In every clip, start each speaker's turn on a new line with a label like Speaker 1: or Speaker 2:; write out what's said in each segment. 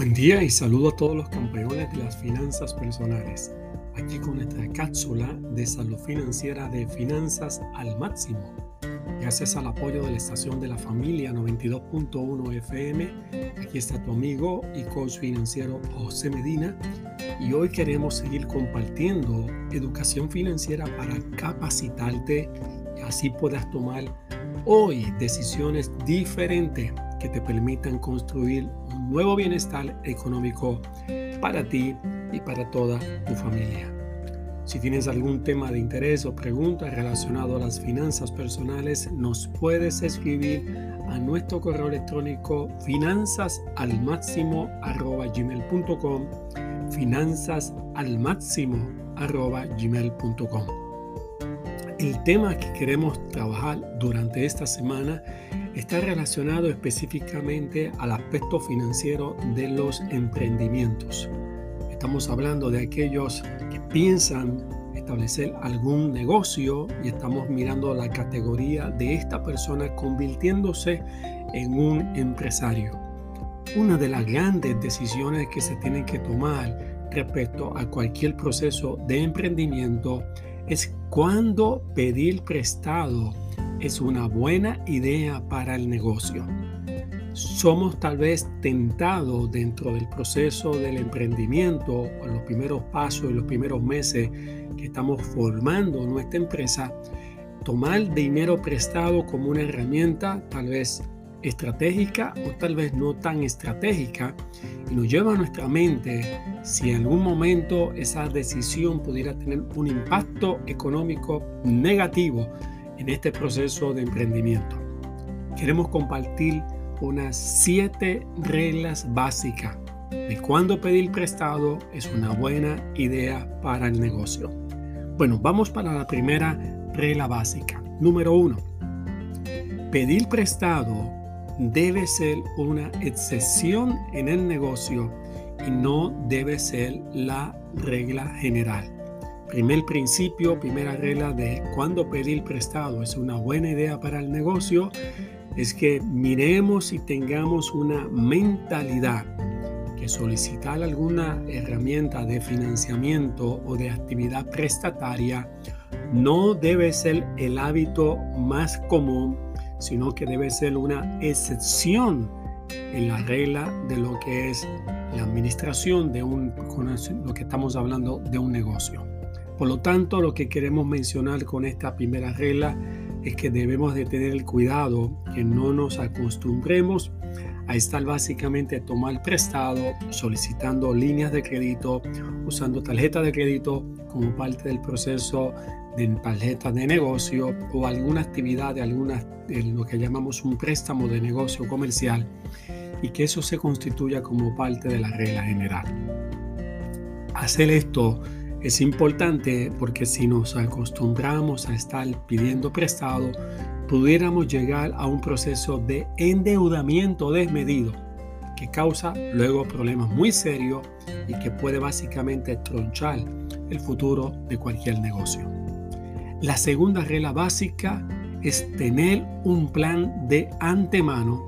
Speaker 1: Buen día y saludo a todos los campeones de las finanzas personales. Aquí con nuestra cápsula de salud financiera de finanzas al máximo. Gracias al apoyo de la estación de la familia 92.1 FM, aquí está tu amigo y coach financiero José Medina y hoy queremos seguir compartiendo educación financiera para capacitarte y así puedas tomar hoy decisiones diferentes que te permitan construir nuevo bienestar económico para ti y para toda tu familia. Si tienes algún tema de interés o pregunta relacionado a las finanzas personales, nos puedes escribir a nuestro correo electrónico finanzasalmáximo.gmail.com finanzasalmáximo.gmail.com El tema que queremos trabajar durante esta semana está relacionado específicamente al aspecto financiero de los emprendimientos. Estamos hablando de aquellos que piensan establecer algún negocio y estamos mirando la categoría de esta persona convirtiéndose en un empresario. Una de las grandes decisiones que se tienen que tomar respecto a cualquier proceso de emprendimiento es cuándo pedir prestado es una buena idea para el negocio. Somos tal vez tentados dentro del proceso del emprendimiento o en los primeros pasos y los primeros meses que estamos formando nuestra empresa, tomar dinero prestado como una herramienta tal vez estratégica o tal vez no tan estratégica y nos lleva a nuestra mente si en algún momento esa decisión pudiera tener un impacto económico negativo en este proceso de emprendimiento. Queremos compartir unas siete reglas básicas de cuándo pedir prestado es una buena idea para el negocio. Bueno, vamos para la primera regla básica. Número uno, pedir prestado debe ser una excepción en el negocio y no debe ser la regla general. Primer principio, primera regla de cuando pedir prestado es una buena idea para el negocio, es que miremos y tengamos una mentalidad que solicitar alguna herramienta de financiamiento o de actividad prestataria no debe ser el hábito más común, sino que debe ser una excepción en la regla de lo que es la administración de un, lo que estamos hablando de un negocio. Por lo tanto, lo que queremos mencionar con esta primera regla es que debemos de tener el cuidado que no nos acostumbremos a estar básicamente tomar prestado, solicitando líneas de crédito, usando tarjeta de crédito como parte del proceso de tarjeta de negocio o alguna actividad de alguna de lo que llamamos un préstamo de negocio comercial y que eso se constituya como parte de la regla general. Hacer esto es importante porque si nos acostumbramos a estar pidiendo prestado, pudiéramos llegar a un proceso de endeudamiento desmedido que causa luego problemas muy serios y que puede básicamente tronchar el futuro de cualquier negocio. La segunda regla básica es tener un plan de antemano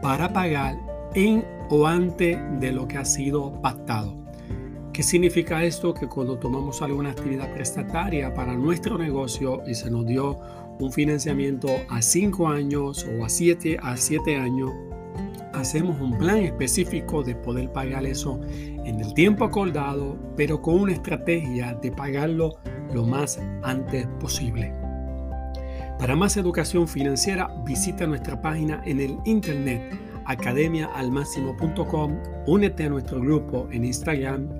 Speaker 1: para pagar en o antes de lo que ha sido pactado. ¿Qué significa esto? Que cuando tomamos alguna actividad prestataria para nuestro negocio y se nos dio un financiamiento a 5 años o a 7 a siete años, hacemos un plan específico de poder pagar eso en el tiempo acordado, pero con una estrategia de pagarlo lo más antes posible. Para más educación financiera, visita nuestra página en el internet academiaalmáximo.com, únete a nuestro grupo en Instagram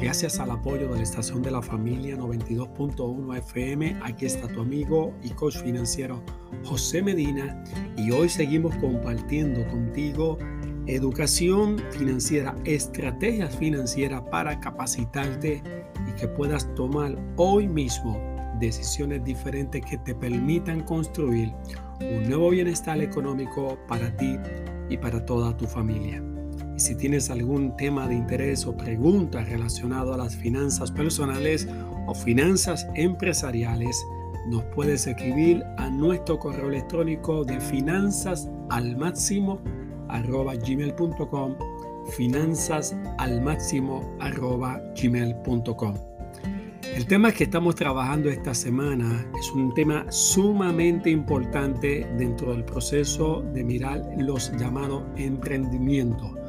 Speaker 1: Gracias al apoyo de la estación de la familia 92.1 FM, aquí está tu amigo y coach financiero José Medina y hoy seguimos compartiendo contigo educación financiera, estrategias financieras para capacitarte y que puedas tomar hoy mismo decisiones diferentes que te permitan construir un nuevo bienestar económico para ti y para toda tu familia. Si tienes algún tema de interés o pregunta relacionado a las finanzas personales o finanzas empresariales, nos puedes escribir a nuestro correo electrónico de finanzas al máximo arroba gmail.com finanzas al máximo arroba gmail.com el tema que estamos trabajando esta semana es un tema sumamente importante dentro del proceso de mirar los llamados emprendimientos.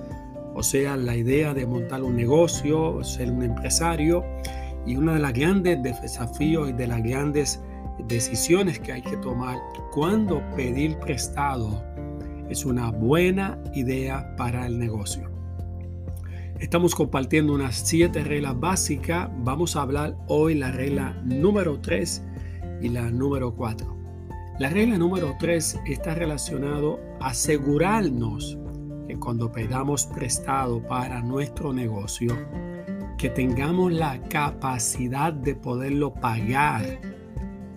Speaker 1: O sea, la idea de montar un negocio, ser un empresario y uno de los grandes desafíos y de las grandes decisiones que hay que tomar cuando pedir prestado es una buena idea para el negocio. Estamos compartiendo unas siete reglas básicas. Vamos a hablar hoy la regla número 3 y la número 4. La regla número 3 está relacionado a asegurarnos cuando pedamos prestado para nuestro negocio, que tengamos la capacidad de poderlo pagar,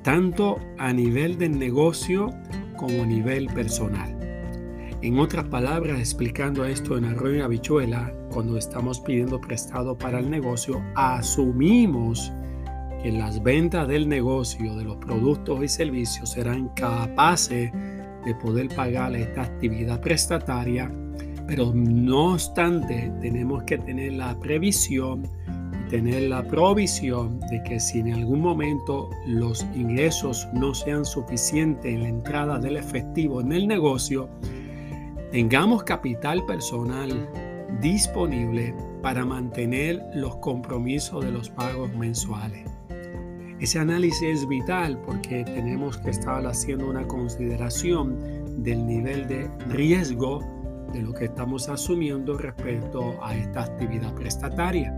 Speaker 1: tanto a nivel del negocio como a nivel personal. En otras palabras, explicando esto en arroyo y habichuela, cuando estamos pidiendo prestado para el negocio, asumimos que las ventas del negocio, de los productos y servicios, serán capaces de poder pagar esta actividad prestataria, pero no obstante, tenemos que tener la previsión tener la provisión de que si en algún momento los ingresos no sean suficientes en la entrada del efectivo en el negocio, tengamos capital personal disponible para mantener los compromisos de los pagos mensuales. Ese análisis es vital porque tenemos que estar haciendo una consideración del nivel de riesgo de lo que estamos asumiendo respecto a esta actividad prestataria.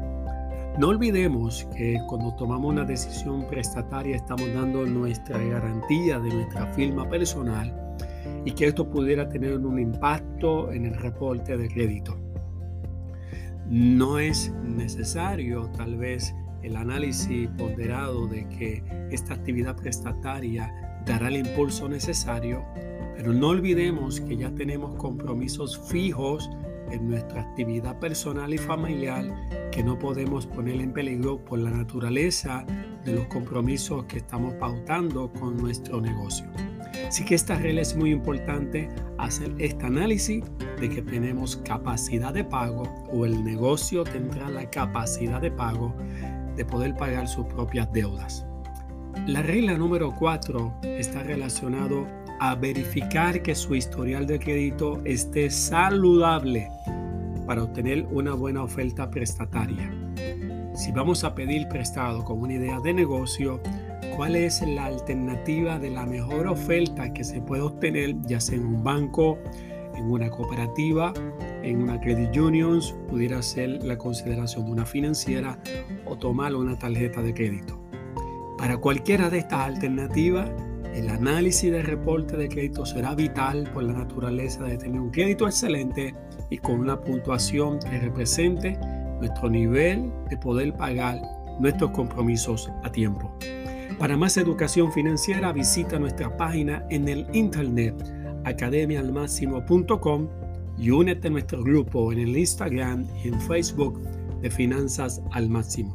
Speaker 1: No olvidemos que cuando tomamos una decisión prestataria estamos dando nuestra garantía de nuestra firma personal y que esto pudiera tener un impacto en el reporte de crédito. No es necesario tal vez el análisis ponderado de que esta actividad prestataria dará el impulso necesario, pero no olvidemos que ya tenemos compromisos fijos en nuestra actividad personal y familiar que no podemos poner en peligro por la naturaleza de los compromisos que estamos pautando con nuestro negocio. Así que esta regla es muy importante hacer este análisis de que tenemos capacidad de pago o el negocio tendrá la capacidad de pago de poder pagar sus propias deudas. La regla número 4 está relacionado a verificar que su historial de crédito esté saludable para obtener una buena oferta prestataria. Si vamos a pedir prestado con una idea de negocio, ¿cuál es la alternativa de la mejor oferta que se puede obtener, ya sea en un banco, en una cooperativa, en una credit union, pudiera ser la consideración de una financiera o tomar una tarjeta de crédito? Para cualquiera de estas alternativas, el análisis del reporte de crédito será vital por la naturaleza de tener un crédito excelente y con una puntuación que represente nuestro nivel de poder pagar nuestros compromisos a tiempo. Para más educación financiera visita nuestra página en el internet academialmáximo.com y únete a nuestro grupo en el Instagram y en Facebook de Finanzas al Máximo.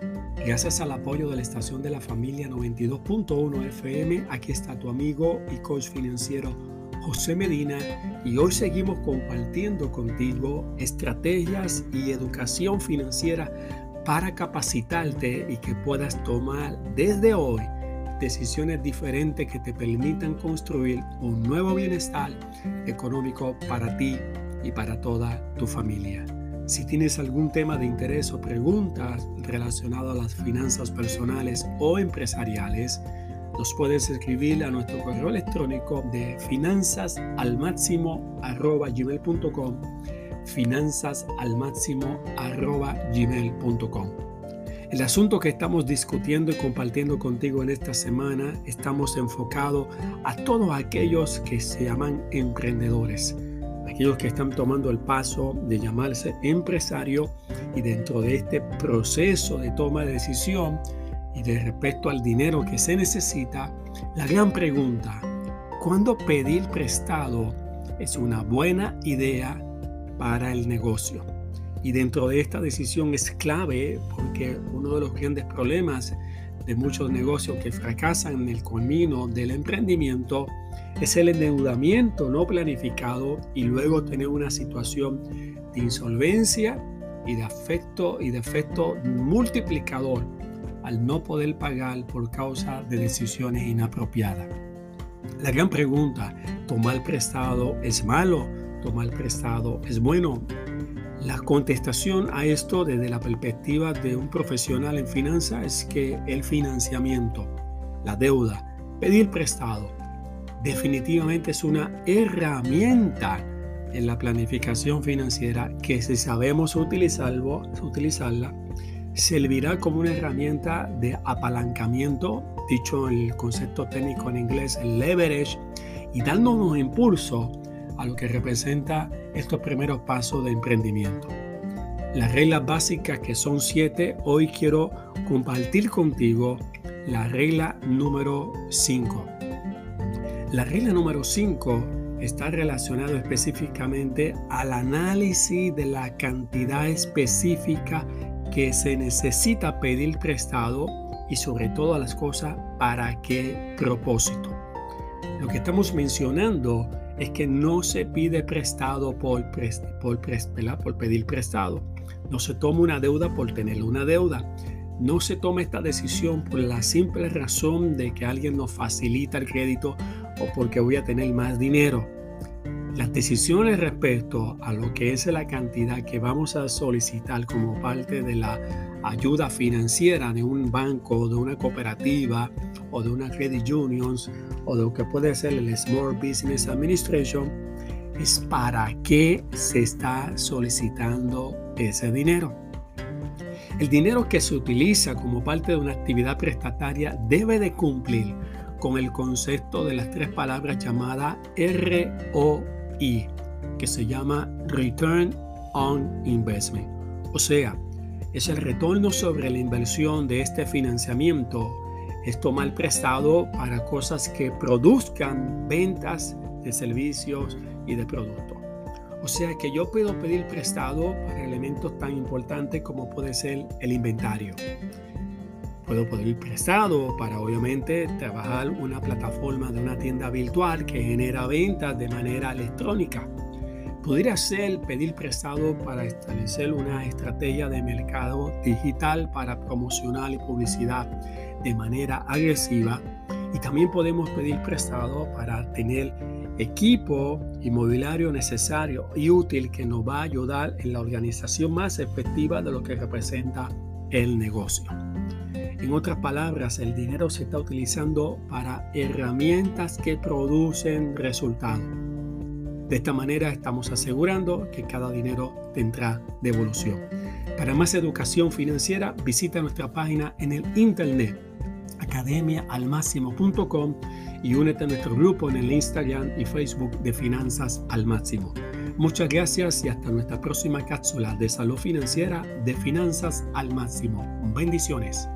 Speaker 1: Gracias al apoyo de la estación de la familia 92.1 FM, aquí está tu amigo y coach financiero José Medina y hoy seguimos compartiendo contigo estrategias y educación financiera para capacitarte y que puedas tomar desde hoy decisiones diferentes que te permitan construir un nuevo bienestar económico para ti y para toda tu familia. Si tienes algún tema de interés o preguntas relacionado a las finanzas personales o empresariales, nos puedes escribir a nuestro correo electrónico de finanzasalmáximo.gmail.com finanzasalmáximo.gmail.com El asunto que estamos discutiendo y compartiendo contigo en esta semana estamos enfocados a todos aquellos que se llaman emprendedores aquellos que están tomando el paso de llamarse empresario y dentro de este proceso de toma de decisión y de respecto al dinero que se necesita, la gran pregunta, ¿cuándo pedir prestado es una buena idea para el negocio? Y dentro de esta decisión es clave porque uno de los grandes problemas de muchos negocios que fracasan en el camino del emprendimiento es el endeudamiento no planificado y luego tener una situación de insolvencia y de afecto y de efecto multiplicador al no poder pagar por causa de decisiones inapropiadas. La gran pregunta, ¿tomar prestado es malo? ¿Tomar prestado es bueno? La contestación a esto desde la perspectiva de un profesional en finanzas es que el financiamiento, la deuda, pedir prestado, definitivamente es una herramienta en la planificación financiera que si sabemos utilizarlo, utilizarla, servirá como una herramienta de apalancamiento, dicho el concepto técnico en inglés, leverage, y dándonos impulso a lo que representa estos primeros pasos de emprendimiento. Las reglas básicas que son siete, hoy quiero compartir contigo la regla número 5. La regla número 5 está relacionada específicamente al análisis de la cantidad específica que se necesita pedir prestado y sobre todo a las cosas para qué propósito. Lo que estamos mencionando es que no se pide prestado por, pedir prestado. No se toma una deuda por tener una deuda. No se toma esta decisión por la simple razón de que alguien nos facilita el crédito o porque voy a tener más dinero. Las decisiones respecto a lo que es la cantidad que vamos a solicitar como parte de la ayuda financiera de un banco, de una cooperativa o de una credit unions o de lo que puede ser el Small Business Administration es para qué se está solicitando ese dinero. El dinero que se utiliza como parte de una actividad prestataria debe de cumplir con el concepto de las tres palabras llamadas ROI, que se llama Return on Investment. O sea, es el retorno sobre la inversión de este financiamiento. Es tomar prestado para cosas que produzcan ventas de servicios y de productos. O sea que yo puedo pedir prestado para elementos tan importantes como puede ser el inventario. Puedo pedir prestado para obviamente trabajar una plataforma de una tienda virtual que genera ventas de manera electrónica. Podría ser pedir prestado para establecer una estrategia de mercado digital para promocionar y publicidad de manera agresiva. Y también podemos pedir prestado para tener equipo inmobiliario necesario y útil que nos va a ayudar en la organización más efectiva de lo que representa el negocio. En otras palabras, el dinero se está utilizando para herramientas que producen resultados. De esta manera estamos asegurando que cada dinero tendrá devolución. Para más educación financiera, visita nuestra página en el internet academiaalmáximo.com y únete a nuestro grupo en el Instagram y Facebook de Finanzas al Máximo. Muchas gracias y hasta nuestra próxima cápsula de salud financiera de Finanzas al Máximo. Bendiciones.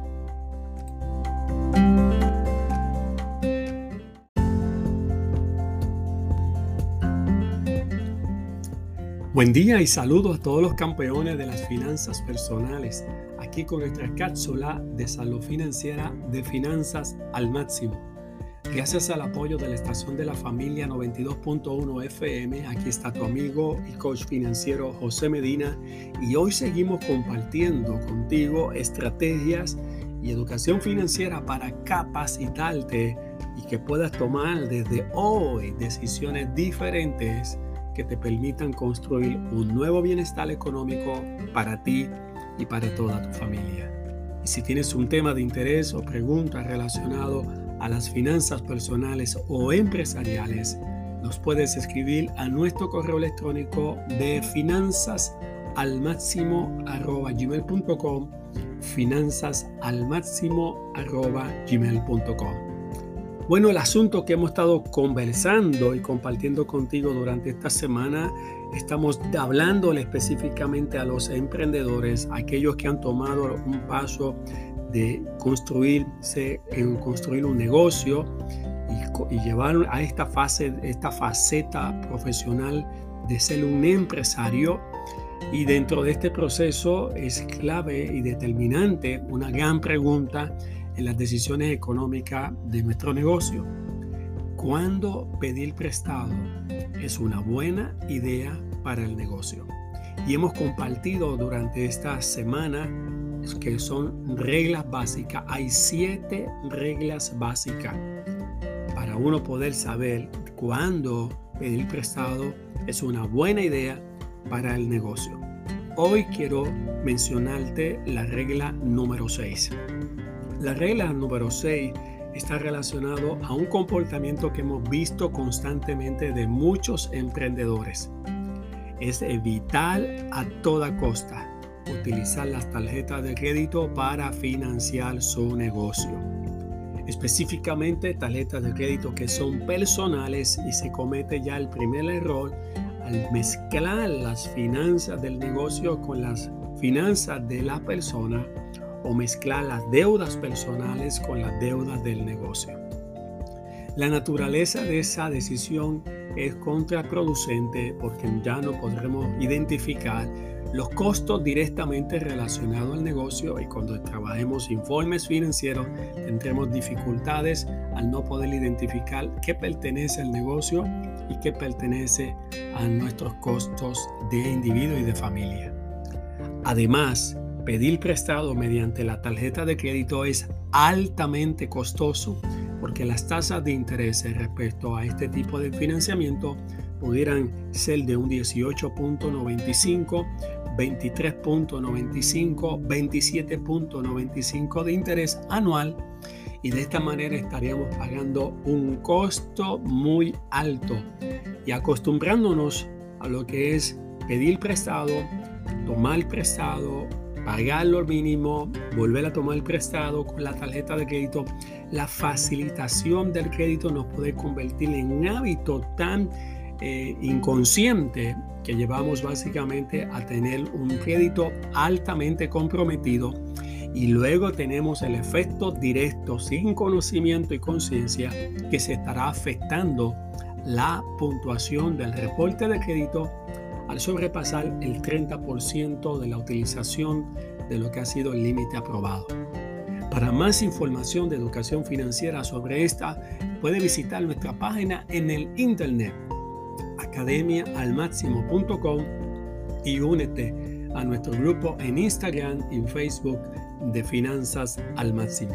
Speaker 1: Buen día y saludos a todos los campeones de las finanzas personales, aquí con nuestra cápsula de salud financiera de finanzas al máximo. Gracias al apoyo de la estación de la familia 92.1 FM, aquí está tu amigo y coach financiero José Medina y hoy seguimos compartiendo contigo estrategias y educación financiera para capacitarte y que puedas tomar desde hoy decisiones diferentes que te permitan construir un nuevo bienestar económico para ti y para toda tu familia. Y si tienes un tema de interés o pregunta relacionado a las finanzas personales o empresariales, nos puedes escribir a nuestro correo electrónico de finanzas al máximo arroba finanzas al máximo arroba bueno, el asunto que hemos estado conversando y compartiendo contigo durante esta semana, estamos hablándole específicamente a los emprendedores, aquellos que han tomado un paso de construirse, en construir un negocio y, y llevar a esta fase, esta faceta profesional de ser un empresario. Y dentro de este proceso es clave y determinante una gran pregunta en las decisiones económicas de nuestro negocio. ¿Cuándo pedir prestado es una buena idea para el negocio? Y hemos compartido durante esta semana que son reglas básicas. Hay siete reglas básicas para uno poder saber cuándo pedir prestado es una buena idea para el negocio. Hoy quiero mencionarte la regla número 6. La regla número 6 está relacionado a un comportamiento que hemos visto constantemente de muchos emprendedores. Es evitar a toda costa utilizar las tarjetas de crédito para financiar su negocio. Específicamente tarjetas de crédito que son personales y se comete ya el primer error al mezclar las finanzas del negocio con las finanzas de la persona o mezclar las deudas personales con las deudas del negocio. La naturaleza de esa decisión es contraproducente porque ya no podremos identificar los costos directamente relacionados al negocio y cuando trabajemos informes financieros tendremos dificultades al no poder identificar qué pertenece al negocio y qué pertenece a nuestros costos de individuo y de familia. Además, pedir prestado mediante la tarjeta de crédito es altamente costoso porque las tasas de interés respecto a este tipo de financiamiento pudieran ser de un 18.95, 23.95, 27.95 de interés anual y de esta manera estaríamos pagando un costo muy alto. Y acostumbrándonos a lo que es pedir prestado, tomar prestado pagar lo mínimo, volver a tomar el prestado con la tarjeta de crédito, la facilitación del crédito nos puede convertir en un hábito tan eh, inconsciente que llevamos básicamente a tener un crédito altamente comprometido y luego tenemos el efecto directo sin conocimiento y conciencia que se estará afectando la puntuación del reporte de crédito al sobrepasar el 30% de la utilización de lo que ha sido el límite aprobado. Para más información de educación financiera sobre esta, puede visitar nuestra página en el internet academiaalmáximo.com y únete a nuestro grupo en Instagram y Facebook de Finanzas al Máximo.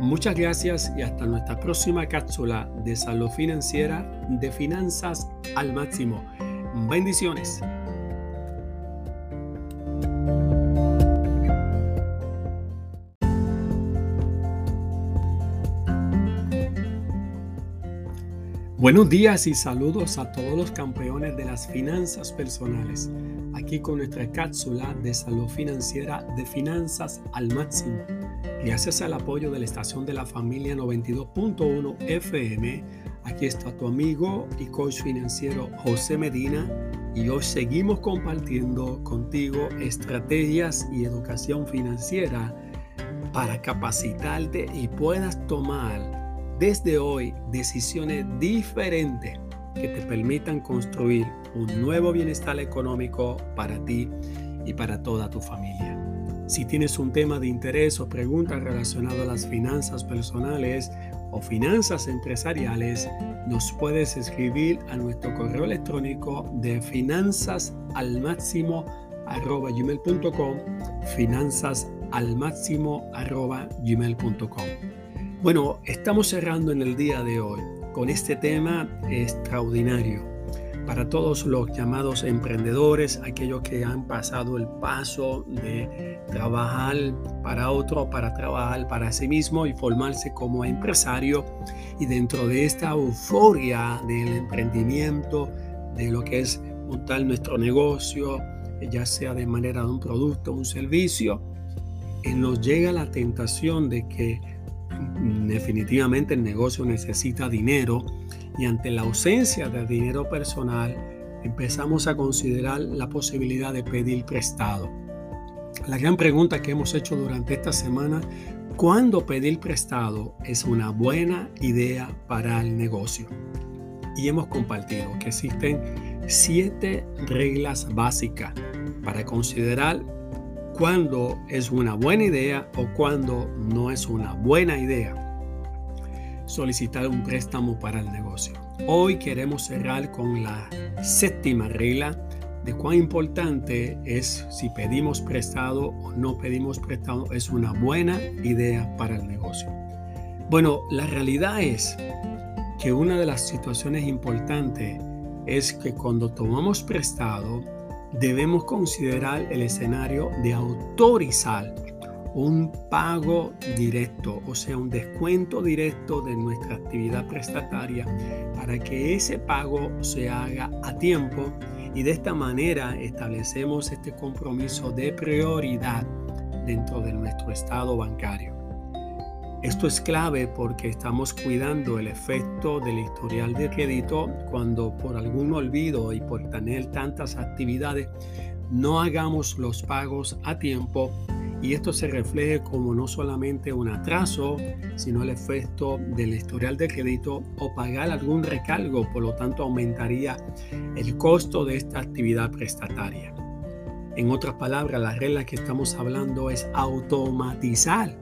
Speaker 1: Muchas gracias y hasta nuestra próxima cápsula de salud financiera de Finanzas al Máximo. Bendiciones. Buenos días y saludos a todos los campeones de las finanzas personales. Aquí con nuestra cápsula de salud financiera de finanzas al máximo. Gracias al apoyo de la estación de la familia 92.1 FM Aquí está tu amigo y coach financiero José Medina y hoy seguimos compartiendo contigo estrategias y educación financiera para capacitarte y puedas tomar desde hoy decisiones diferentes que te permitan construir un nuevo bienestar económico para ti y para toda tu familia. Si tienes un tema de interés o pregunta relacionada a las finanzas personales o finanzas empresariales, nos puedes escribir a nuestro correo electrónico de finanzas al máximo finanzas al máximo bueno estamos cerrando en el día de hoy con este tema extraordinario para todos los llamados emprendedores, aquellos que han pasado el paso de trabajar para otro, para trabajar para sí mismo y formarse como empresario. Y dentro de esta euforia del emprendimiento, de lo que es montar nuestro negocio, ya sea de manera de un producto un servicio, nos llega la tentación de que mm, definitivamente el negocio necesita dinero y ante la ausencia de dinero personal empezamos a considerar la posibilidad de pedir prestado. La gran pregunta que hemos hecho durante esta semana, ¿cuándo pedir prestado es una buena idea para el negocio? Y hemos compartido que existen siete reglas básicas para considerar cuándo es una buena idea o cuándo no es una buena idea solicitar un préstamo para el negocio. Hoy queremos cerrar con la séptima regla de cuán importante es si pedimos prestado o no pedimos prestado, es una buena idea para el negocio. Bueno, la realidad es que una de las situaciones importantes es que cuando tomamos prestado debemos considerar el escenario de autorizar un pago directo, o sea, un descuento directo de nuestra actividad prestataria para que ese pago se haga a tiempo y de esta manera establecemos este compromiso de prioridad dentro de nuestro estado bancario. Esto es clave porque estamos cuidando el efecto del historial de crédito cuando por algún olvido y por tener tantas actividades no hagamos los pagos a tiempo y esto se refleje como no solamente un atraso, sino el efecto del historial de crédito o pagar algún recargo, por lo tanto aumentaría el costo de esta actividad prestataria. En otras palabras, la regla que estamos hablando es automatizar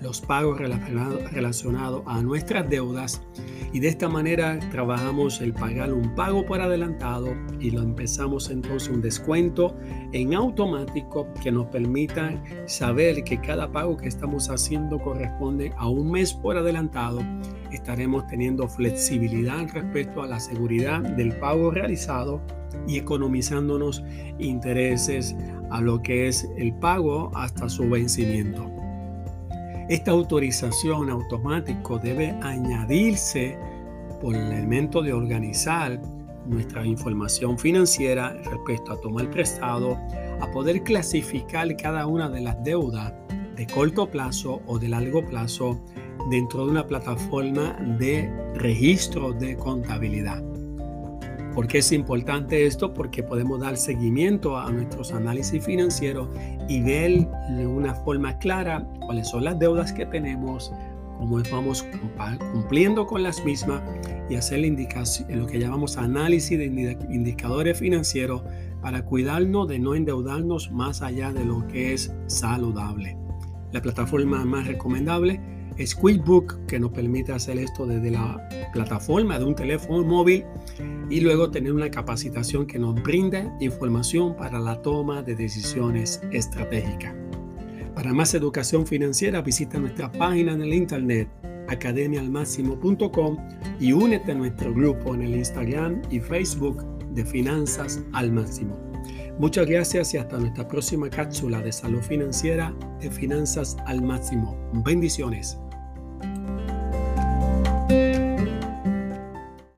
Speaker 1: los pagos relacionados a nuestras deudas y de esta manera trabajamos el pagar un pago por adelantado y lo empezamos entonces un descuento en automático que nos permita saber que cada pago que estamos haciendo corresponde a un mes por adelantado. Estaremos teniendo flexibilidad respecto a la seguridad del pago realizado y economizándonos intereses a lo que es el pago hasta su vencimiento. Esta autorización automática debe añadirse por el elemento de organizar nuestra información financiera respecto a tomar prestado, a poder clasificar cada una de las deudas de corto plazo o de largo plazo dentro de una plataforma de registro de contabilidad. ¿Por qué es importante esto? Porque podemos dar seguimiento a nuestros análisis financieros y ver de una forma clara cuáles son las deudas que tenemos, cómo vamos cumpliendo con las mismas y hacer lo que llamamos análisis de indicadores financieros para cuidarnos de no endeudarnos más allá de lo que es saludable. La plataforma más recomendable es QuickBook, que nos permite hacer esto desde la plataforma de un teléfono móvil y luego tener una capacitación que nos brinde información para la toma de decisiones estratégicas. Para más educación financiera visita nuestra página en el internet academialmáximo.com y únete a nuestro grupo en el Instagram y Facebook de Finanzas al Máximo. Muchas gracias y hasta nuestra próxima cápsula de salud financiera de Finanzas al Máximo. Bendiciones.